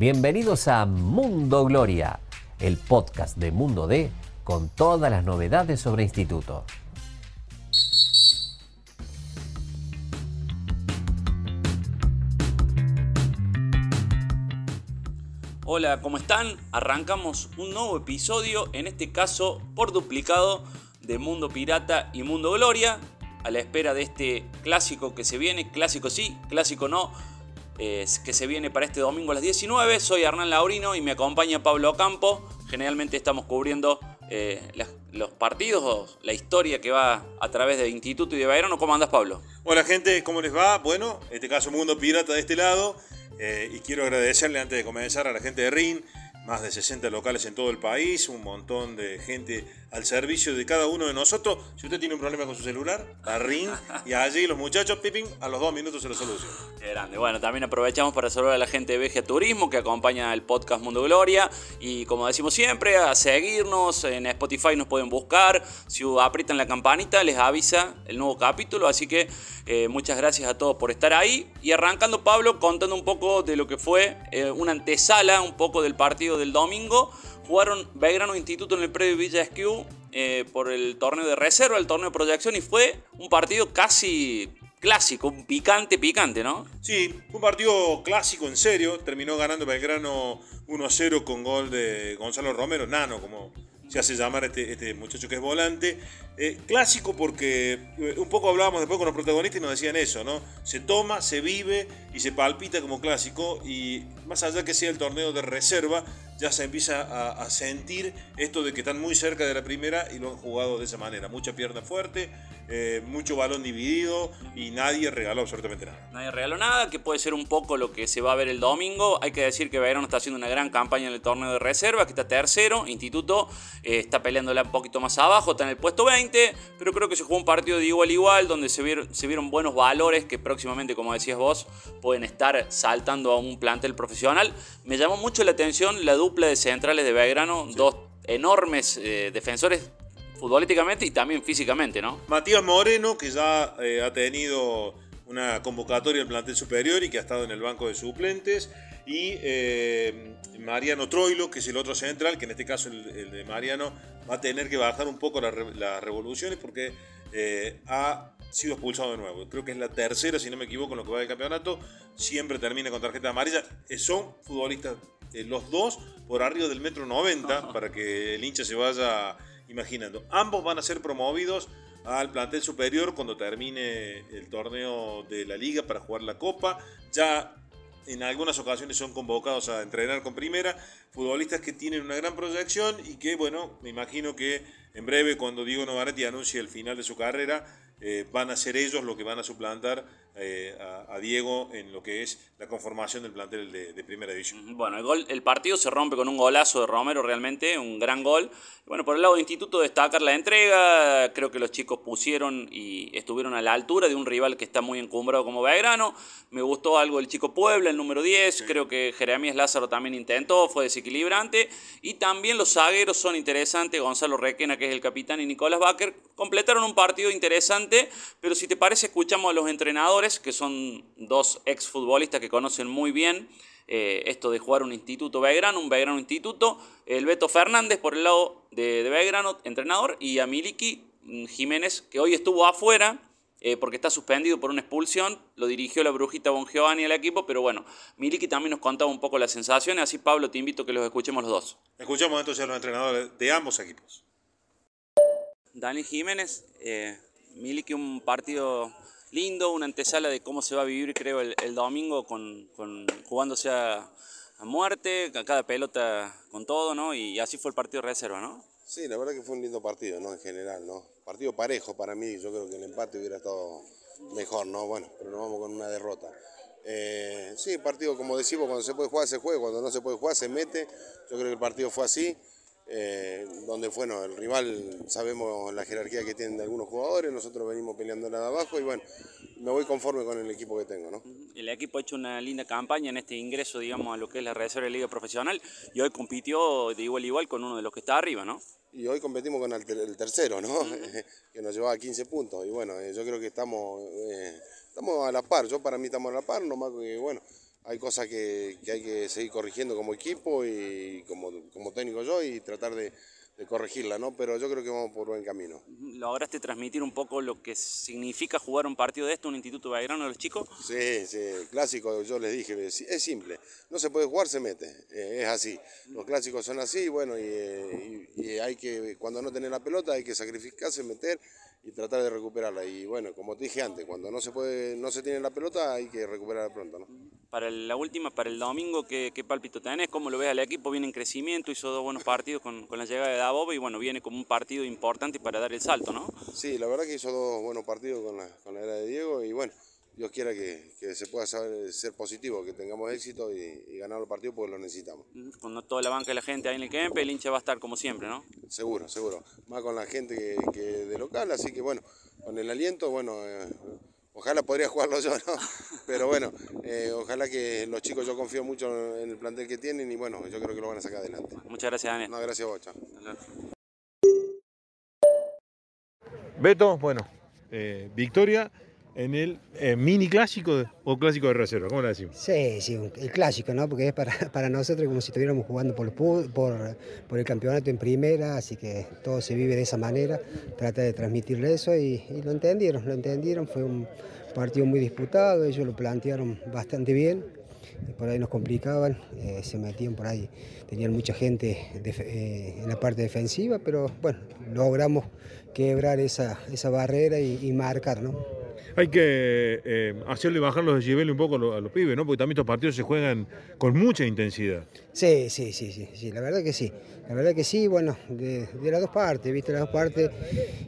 Bienvenidos a Mundo Gloria, el podcast de Mundo D con todas las novedades sobre instituto. Hola, ¿cómo están? Arrancamos un nuevo episodio, en este caso por duplicado de Mundo Pirata y Mundo Gloria, a la espera de este clásico que se viene, clásico sí, clásico no, que se viene para este domingo a las 19. Soy Hernán Laurino y me acompaña Pablo Campo. Generalmente estamos cubriendo eh, los partidos, la historia que va a través de Instituto y de Bayern. ¿Cómo andas, Pablo? Hola, gente, ¿cómo les va? Bueno, en este caso Mundo Pirata de este lado. Eh, y quiero agradecerle antes de comenzar a la gente de RIN, más de 60 locales en todo el país, un montón de gente al servicio de cada uno de nosotros. Si usted tiene un problema con su celular, a RIN y allí los muchachos, piping, a los dos minutos se lo soluciona. Qué grande. Bueno, también aprovechamos para saludar a la gente de Vegia Turismo que acompaña el podcast Mundo Gloria. Y como decimos siempre, a seguirnos. En Spotify nos pueden buscar. Si aprietan la campanita, les avisa el nuevo capítulo. Así que eh, muchas gracias a todos por estar ahí. Y arrancando, Pablo, contando un poco de lo que fue eh, una antesala, un poco del partido del domingo. Jugaron Belgrano Instituto en el predio Villa Esquiu eh, por el torneo de reserva, el torneo de proyección, y fue un partido casi clásico, picante, picante, ¿no? Sí, un partido clásico, en serio. Terminó ganando Belgrano 1-0 con gol de Gonzalo Romero, nano, como se hace llamar este, este muchacho que es volante. Eh, clásico porque eh, un poco hablábamos después con los protagonistas y nos decían eso, ¿no? Se toma, se vive y se palpita como clásico y más allá que sea el torneo de reserva, ya se empieza a, sentir esto de que están muy cerca de la primera y lo han jugado de esa manera. Mucha pierna fuerte, eh, mucho balón dividido y nadie regaló absolutamente nada. Nadie regaló nada, que puede ser un poco lo que se va a ver el domingo. Hay que decir que Verón está haciendo una gran campaña en el torneo de reserva, que está tercero, Instituto está peleándola un poquito más abajo, está en el puesto 20 pero creo que se jugó un partido de igual a igual, donde se vieron, se vieron buenos valores que próximamente, como decías vos, pueden estar saltando a un plantel profesional. Me llamó mucho la atención la dupla de centrales de Belgrano, dos enormes eh, defensores futbolísticamente y también físicamente, ¿no? Matías Moreno, que ya eh, ha tenido una convocatoria en plantel superior y que ha estado en el banco de suplentes. Y eh, Mariano Troilo, que es el otro central, que en este caso el, de Mariano va a tener que bajar un poco las revoluciones porque ha sido expulsado de nuevo. Creo que es la tercera, si no me equivoco, en lo que va del campeonato. Siempre termina con tarjeta amarilla. Eh, son futbolistas, los dos, por arriba del metro 90, para que el hincha se vaya imaginando. Ambos van a ser promovidos al plantel superior cuando termine el torneo de la liga para jugar la copa. Ya en algunas ocasiones son convocados a entrenar con primera, futbolistas que tienen una gran proyección y que, bueno, me imagino que en breve cuando Diego Novaretti anuncie el final de su carrera, eh, van a ser ellos los que van a suplantar eh, a, Diego en lo que es la conformación del plantel de, primera división. Bueno, el, gol, el partido se rompe con un golazo de Romero realmente, un gran gol. Bueno, por el lado de Instituto destacar la entrega, creo que los chicos pusieron y estuvieron a la altura de un rival que está muy encumbrado como Belgrano. Me gustó algo el chico Puebla, el número 10, creo que Jeremías Lázaro también intentó, fue desequilibrante. Y también los zagueros son interesantes, Gonzalo Requena, que es el capitán, y Nicolás Baker, completaron un partido interesante, pero si te parece escuchamos a los entrenadores que son dos exfutbolistas que conocen muy bien eh, esto de jugar un instituto Belgrano, un Belgrano instituto. El Beto Fernández por el lado de, de Belgrano, entrenador, y a Miliki mm, Jiménez, que hoy estuvo afuera. Eh, porque está suspendido por una expulsión, lo dirigió la brujita Bon Giovanni al equipo, pero bueno, Miliki también nos contaba un poco las sensaciones, así Pablo te invito a que los escuchemos los dos. Escuchamos entonces a los entrenadores de ambos equipos. Dani Jiménez, eh, Miliki un partido lindo, una antesala de cómo se va a vivir, creo, el, domingo con, jugándose a, muerte, a cada pelota con todo, ¿no? Y así fue el partido de reserva, ¿no? Sí, la verdad que fue un lindo partido, ¿no? En general, ¿no? Partido parejo para mí, yo creo que el empate hubiera estado mejor, ¿no? Bueno, pero nos vamos con una derrota. Eh, sí, partido como decimos, cuando se puede jugar se juega, cuando no se puede jugar se mete. Yo creo que el partido fue así. Eh, donde bueno, el rival sabemos la jerarquía que tienen de algunos jugadores, nosotros venimos peleando nada abajo y bueno, me voy conforme con el equipo que tengo. ¿no? El equipo ha hecho una linda campaña en este ingreso, digamos, a lo que es la reserva de Liga Profesional y hoy compitió de igual a igual con uno de los que está arriba, ¿no? Y hoy competimos con el, tercero, ¿no? que nos llevaba 15 puntos y bueno, eh, yo creo que estamos, eh, estamos a la par, yo para mí estamos a la par, nomás que bueno, hay cosas que, que hay que seguir corrigiendo como equipo y como, como técnico yo y tratar de, de corregirla, ¿no? Pero yo creo que vamos por buen camino. ¿Lograste transmitir un poco lo que significa jugar un partido de esto, un Instituto Belgrano a los chicos? Sí, sí, clásico, yo les dije, es simple, no se puede jugar, se mete, eh, es así. Los clásicos son así, bueno, y, y, hay que, cuando no tenés la pelota hay que sacrificarse, meter y tratar de recuperarla. Y bueno, como te dije antes, cuando no se puede, no se tiene la pelota, hay que recuperarla pronto, ¿no? Para la última, para el domingo, ¿qué, qué palpito tenés? ¿Cómo lo ves al equipo? Viene en crecimiento, hizo dos buenos partidos con, con la llegada de Dabob y bueno, viene como un partido importante para dar el salto, ¿no? Sí, la verdad que hizo dos buenos partidos con la, con la era de Diego y bueno, Dios quiera que, que, se pueda saber, ser positivo, que tengamos éxito y, y, ganar los partidos porque lo necesitamos. Con toda la banca de la gente ahí en el Kempe, el hincha va a estar como siempre, ¿no? Seguro, seguro. Más con la gente que, que de local, así que bueno, con el aliento, bueno, eh, ojalá podría jugarlo yo, ¿no? Pero bueno, eh, ojalá que los chicos, yo confío mucho en el plantel que tienen y bueno, yo creo que lo van a sacar adelante. Muchas gracias, Daniel. No, gracias a vos, chao. Beto, bueno, eh, victoria en el eh, mini clásico o clásico de reserva, ¿cómo le decimos? Sí, sí, el clásico, ¿no? Porque es para, para nosotros como si estuviéramos jugando por, por, el campeonato en primera, así que todo se vive de esa manera, trata de transmitirle eso y, lo entendieron, lo entendieron, fue un partido muy disputado, ellos lo plantearon bastante bien, por ahí nos complicaban, eh, se metían por ahí, tenían mucha gente eh, en la parte defensiva, pero bueno, logramos quebrar esa, esa barrera y, y marcar, ¿no? Hay que eh, hacerle bajar los decibeles un poco a los, a los, pibes, ¿no? Porque también estos partidos se juegan con mucha intensidad. Sí, sí, sí, sí, sí, la verdad que sí. La verdad que sí, bueno, de, de las dos partes, ¿viste? Las dos partes.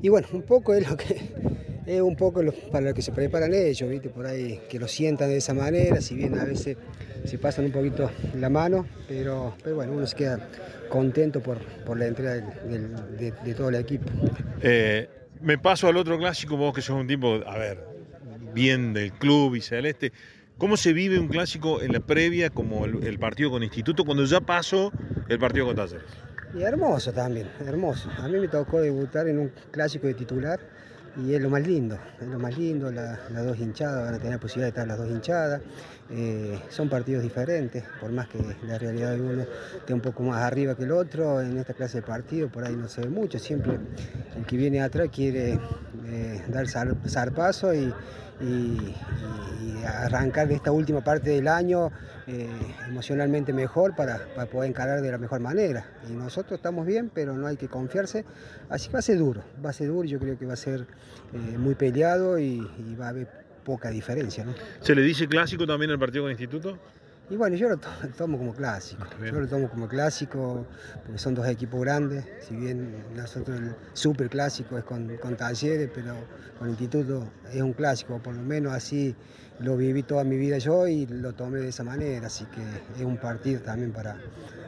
Y bueno, un poco es lo que es un poco lo, para lo que se preparan ellos, ¿viste? Por ahí que lo sientan de esa manera, si bien a veces se pasan un poquito la mano, pero, pero bueno, uno se queda contento por, por la entrega del, del, de, de, todo el equipo. Eh, me paso al otro clásico, vos que sos un tipo, a ver, bien del club y celeste. ¿Cómo se vive un clásico en la previa como el, el partido con Instituto cuando ya pasó el partido con Talleres? Y hermoso también, hermoso. A mí me tocó debutar en un clásico de titular y es lo más lindo, es lo más lindo, la, las dos hinchadas, van a tener la posibilidad de estar las dos hinchadas, eh, son partidos diferentes, por más que la realidad de uno esté un poco más arriba que el otro, en esta clase de partido por ahí no se ve mucho, siempre el que viene atrás quiere eh, dar zarpazo y, y, y, arrancar de esta última parte del año eh, emocionalmente mejor para, para, poder encarar de la mejor manera. Y nosotros estamos bien, pero no hay que confiarse. Así que va a ser duro, va a ser duro, yo creo que va a ser eh, muy peleado y, va a haber poca diferencia. ¿no? ¿Se le dice clásico también al partido con Instituto? Y bueno, yo lo tomo como clásico. Yo lo tomo como clásico porque son dos equipos grandes. Si bien nosotros el super clásico es con, con Talleres, pero con Instituto es un clásico. Por lo menos así lo viví toda mi vida yo y lo tomé de esa manera. Así que es un partido también para,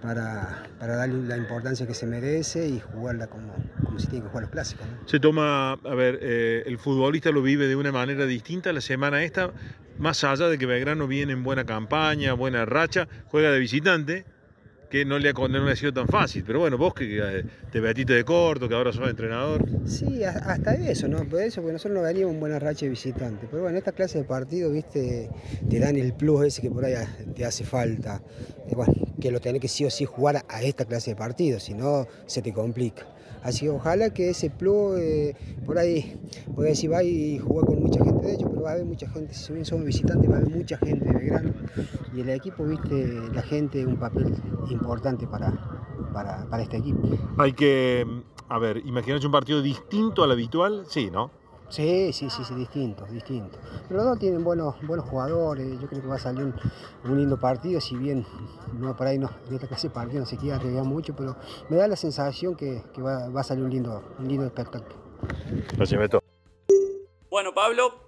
para, para darle la importancia que se merece y jugarla como, como se tiene que jugar los clásicos. ¿no? Se toma, a ver, eh, el futbolista lo vive de una manera distinta la semana esta más allá de que Belgrano viene en buena campaña, buena racha, juega de visitante, que no le, ha, no sido tan fácil. Pero bueno, vos que, que te betiste de corto, que ahora sos entrenador. Sí, hasta eso, ¿no? Por eso, porque nosotros no veníamos en buena racha de visitante. Pero bueno, esta clase de partido, viste, te dan el plus ese que por ahí te hace falta. Bueno, que lo tenés que sí o sí jugar a esta clase de partido, si no se te complica. Así que ojalá que ese plus, eh, por ahí, puede decir, va y jugar con mucha gente de ellos, pero va a haber mucha gente, si bien somos visitantes, va a haber mucha gente de Belgrano. Y el equipo, viste, la gente un papel importante para, para, para este equipo. Hay que, a ver, imaginarse un partido distinto al habitual, sí, ¿no? Sí, sí, sí, sí, distinto, distinto. Pero los dos tienen buenos, buenos jugadores, yo creo que va a salir un, un lindo partido, si bien no por ahí no, en esta clase de partido no se quiere arriesgar mucho, pero me da la sensación que, que va, va, a salir un lindo, un lindo espectáculo. Gracias, Beto. Bueno, Pablo,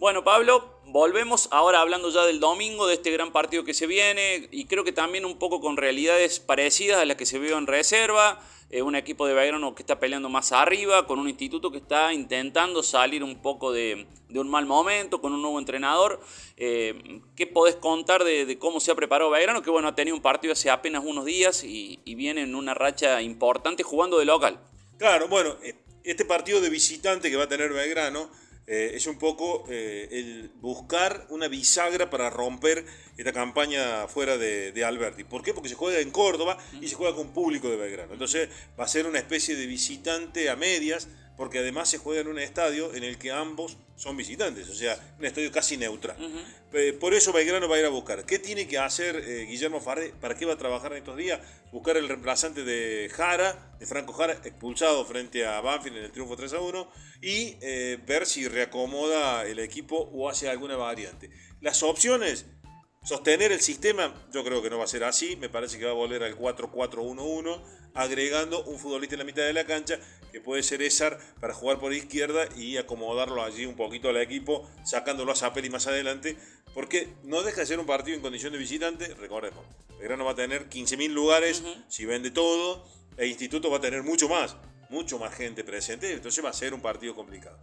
bueno, Pablo, volvemos ahora hablando ya del domingo, de este gran partido que se viene, y creo que también un poco con realidades parecidas a las que se vio en reserva. Eh, un equipo de Belgrano que está peleando más arriba, con un instituto que está intentando salir un poco de, un mal momento, con un nuevo entrenador. Eh, ¿Qué podés contar de, cómo se ha preparado Belgrano? Que bueno, ha tenido un partido hace apenas unos días y, y viene en una racha importante jugando de local. Claro, bueno, este partido de visitante que va a tener Belgrano eh, es un poco eh, el buscar una bisagra para romper esta campaña fuera de, de, Alberti. ¿Por qué? Porque se juega en Córdoba y se juega con público de Belgrano. Entonces va a ser una especie de visitante a medias porque además se juega en un estadio en el que ambos son visitantes, o sea, un estadio casi neutral. Por eso Belgrano va a ir a buscar. ¿Qué tiene que hacer eh, Guillermo Farré? ¿Para qué va a trabajar en estos días? Buscar el reemplazante de Jara, de Franco Jara, expulsado frente a Banfield en el triunfo 3 a 1, y eh, ver si reacomoda el equipo o hace alguna variante. Las opciones, sostener el sistema, yo creo que no va a ser así, me parece que va a volver al 4-4-1-1 agregando un futbolista en la mitad de la cancha, que puede ser Esar para jugar por izquierda y acomodarlo allí un poquito al equipo, sacándolo a Zapelli más adelante, porque no deja de ser un partido en condición de visitante, recordemos, Belgrano va a tener 15.000 lugares, si vende todo, el instituto va a tener mucho más, mucho más gente presente, entonces va a ser un partido complicado.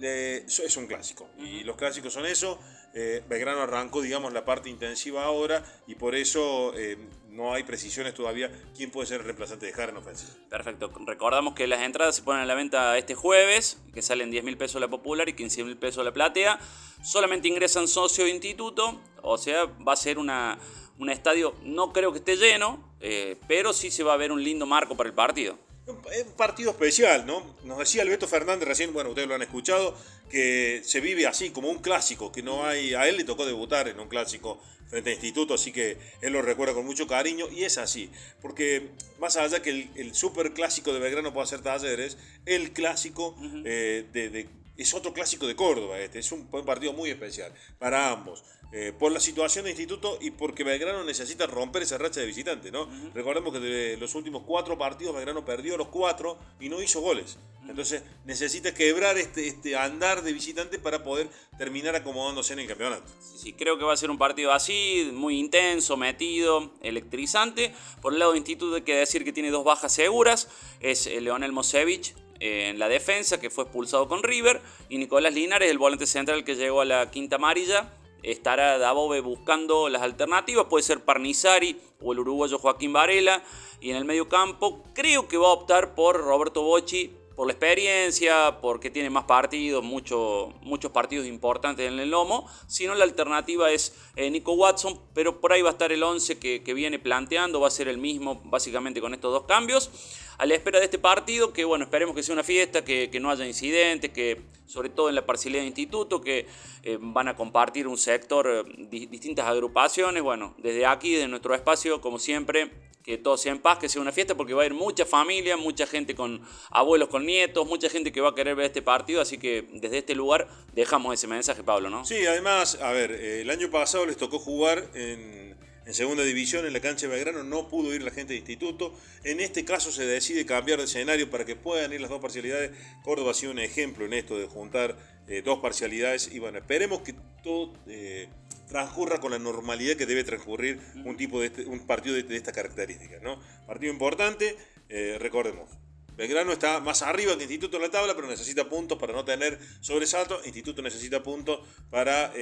Es un clásico, y los clásicos son eso, eh, Belgrano arrancó, digamos, la parte intensiva ahora, y por eso... Eh, no hay precisiones todavía quién puede ser el reemplazante de Jara en ofensiva. Perfecto. Recordamos que las entradas se ponen a la venta este jueves, que salen 10 mil pesos la popular y 15 mil pesos la platea. Solamente ingresan socio de instituto, o sea, va a ser una, un estadio, no creo que esté lleno, eh, pero sí se va a ver un lindo marco para el partido. Es un partido especial, ¿no? Nos decía Alberto Fernández recién, bueno, ustedes lo han escuchado, que se vive así, como un clásico, que no hay. A él le tocó debutar en un clásico frente a Instituto, así que él lo recuerda con mucho cariño y es así, porque más allá que el, el super clásico de Belgrano pueda ser Talleres, el clásico eh, de, es otro clásico de Córdoba, este es un partido muy especial para ambos. Eh, por la situación de instituto y porque Belgrano necesita romper esa racha de visitante, ¿no? Recordemos que de los últimos cuatro partidos Belgrano perdió los cuatro y no hizo goles. Entonces necesita quebrar este, este andar de visitante para poder terminar acomodándose en el campeonato. Sí, creo que va a ser un partido así, muy intenso, metido, electrizante. Por el lado de instituto hay que decir que tiene dos bajas seguras. Es eh, Leonel Mosevich, en la defensa, que fue expulsado con River, y Nicolás Linares, el volante central que llegó a la quinta amarilla, estará Dabove buscando las alternativas, puede ser Parnizari o el uruguayo Joaquín Varela, y en el medio campo creo que va a optar por Roberto Bocci por la experiencia, porque tiene más partidos, muchos partidos importantes en el lomo, sino la alternativa es eh, Nico Watson, pero por ahí va a estar el 11 que, que, viene planteando, va a ser el mismo básicamente con estos dos cambios, a la espera de este partido, que bueno, esperemos que sea una fiesta, que, que no haya incidentes, que sobre todo en la parcialidad de instituto, que eh, van a compartir un sector, eh, distintas agrupaciones, bueno, desde aquí, de nuestro espacio, como siempre, que todo sea en paz, que sea una fiesta, porque va a ir mucha familia, mucha gente con abuelos, con nietos, mucha gente que va a querer ver este partido, así que desde este lugar dejamos ese mensaje, Pablo, ¿no? Sí, además, a ver, eh, el año pasado les tocó jugar en, segunda división en la cancha de Belgrano, no pudo ir la gente de instituto. En este caso se decide cambiar de escenario para que puedan ir las dos parcialidades. Córdoba ha sido un ejemplo en esto de juntar eh, dos parcialidades y bueno, esperemos que todo... Eh, transcurra con la normalidad que debe transcurrir un tipo de este, un partido de, de estas características, ¿no? Partido importante, eh, recordemos. Belgrano está más arriba que Instituto en la tabla, pero necesita puntos para no tener sobresalto. Instituto necesita puntos para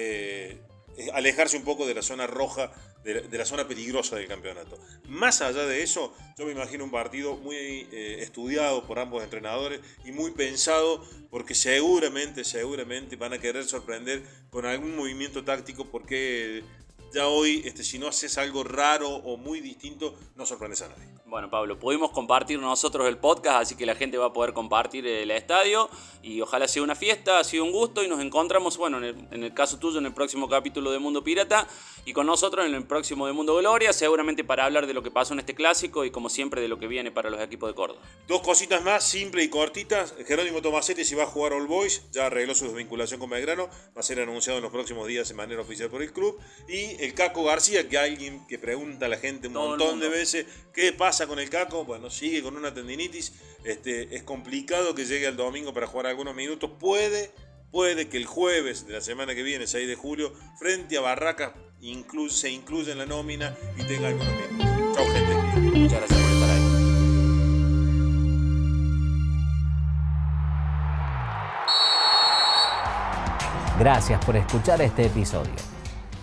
alejarse un poco de la zona roja, de, la zona peligrosa del campeonato. Más allá de eso, yo me imagino un partido muy eh, estudiado por ambos entrenadores y muy pensado porque seguramente, seguramente van a querer sorprender con algún movimiento táctico porque ya hoy, este, si no haces algo raro o muy distinto, no sorprendes a nadie. Bueno, Pablo, pudimos compartir nosotros el podcast, así que la gente va a poder compartir el estadio y ojalá sea una fiesta, ha sido un gusto y nos encontramos, bueno, en el, caso tuyo, en el próximo capítulo de Mundo Pirata y con nosotros en el próximo de Mundo Gloria, seguramente para hablar de lo que pasó en este clásico y como siempre de lo que viene para los equipos de Córdoba. Dos cositas más, simples y cortitas. Jerónimo Tomasetti si va a jugar All Boys, ya arregló su desvinculación con Belgrano, va a ser anunciado en los próximos días de manera oficial por el club. Y el Caco García, que alguien que pregunta a la gente un montón de veces qué pasa con el Caco? Bueno, sigue con una tendinitis. Este, es complicado que llegue al domingo para jugar algunos minutos. Puede, puede que el jueves de la semana que viene, 6 de julio, frente a Barracas, se incluya en la nómina y tenga algunos minutos. Chao, gente. Muchas gracias por estar ahí. Gracias por escuchar este episodio